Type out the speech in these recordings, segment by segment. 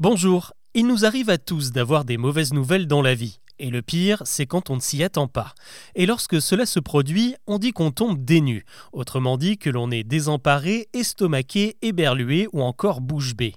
Bonjour, il nous arrive à tous d'avoir des mauvaises nouvelles dans la vie. Et le pire, c'est quand on ne s'y attend pas. Et lorsque cela se produit, on dit qu'on tombe dénu. Autrement dit que l'on est désemparé, estomaqué, éberlué ou encore bouche bée.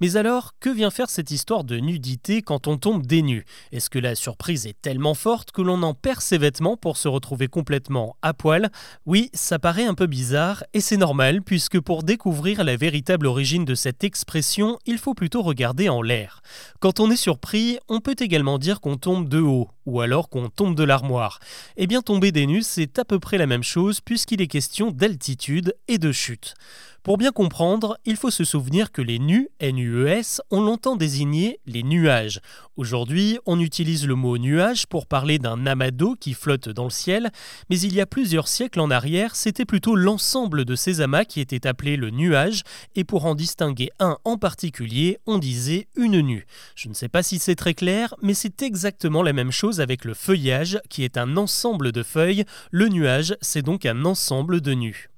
Mais alors, que vient faire cette histoire de nudité quand on tombe dénu Est-ce que la surprise est tellement forte que l'on en perd ses vêtements pour se retrouver complètement à poil? Oui, ça paraît un peu bizarre, et c'est normal, puisque pour découvrir la véritable origine de cette expression, il faut plutôt regarder en l'air. Quand on est surpris, on peut également dire qu'on tombe de haut, ou alors qu'on tombe de l'armoire. Eh bien, tomber des nues, c'est à peu près la même chose, puisqu'il est question d'altitude et de chute. Pour bien comprendre, il faut se souvenir que les nus, NUES, ont longtemps désigné les nuages. Aujourd'hui, on utilise le mot nuage pour parler d'un amas d'eau qui flotte dans le ciel, mais il y a plusieurs siècles en arrière, c'était plutôt l'ensemble de ces amas qui était appelé le nuage, et pour en distinguer un en particulier, on disait une nue. Je ne sais pas si c'est très clair, mais c'est exactement la même chose avec le feuillage, qui est un ensemble de feuilles. Le nuage, c'est donc un ensemble de nus.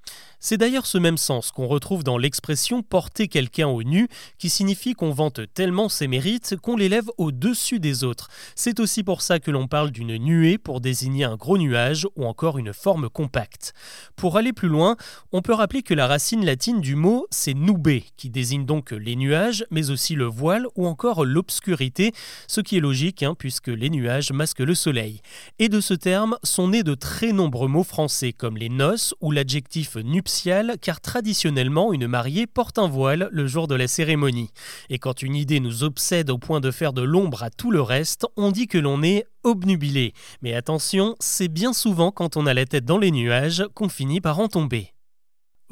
C'est d'ailleurs ce même sens qu'on retrouve dans l'expression porter quelqu'un au nu, qui signifie qu'on vante tellement ses mérites qu'on l'élève au-dessus des autres. C'est aussi pour ça que l'on parle d'une nuée pour désigner un gros nuage ou encore une forme compacte. Pour aller plus loin, on peut rappeler que la racine latine du mot c'est nubé, qui désigne donc les nuages, mais aussi le voile ou encore l'obscurité, ce qui est logique hein, puisque les nuages masquent le soleil. Et de ce terme sont nés de très nombreux mots français comme les noces ou l'adjectif nuptial car traditionnellement une mariée porte un voile le jour de la cérémonie. Et quand une idée nous obsède au point de faire de l'ombre à tout le reste, on dit que l'on est obnubilé. Mais attention, c'est bien souvent quand on a la tête dans les nuages qu'on finit par en tomber.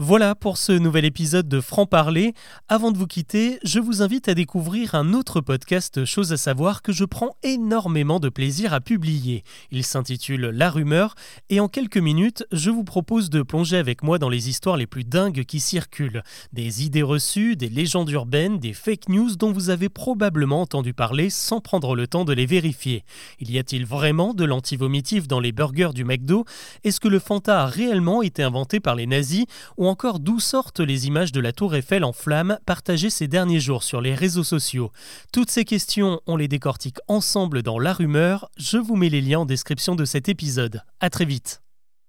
Voilà pour ce nouvel épisode de Franc Parler. Avant de vous quitter, je vous invite à découvrir un autre podcast Chose à savoir que je prends énormément de plaisir à publier. Il s'intitule La rumeur et en quelques minutes, je vous propose de plonger avec moi dans les histoires les plus dingues qui circulent. Des idées reçues, des légendes urbaines, des fake news dont vous avez probablement entendu parler sans prendre le temps de les vérifier. Il y a-t-il vraiment de l'antivomitif dans les burgers du McDo? Est-ce que le Fanta a réellement été inventé par les nazis? Encore d'où sortent les images de la tour Eiffel en flammes partagées ces derniers jours sur les réseaux sociaux. Toutes ces questions, on les décortique ensemble dans La Rumeur. Je vous mets les liens en description de cet épisode. A très vite.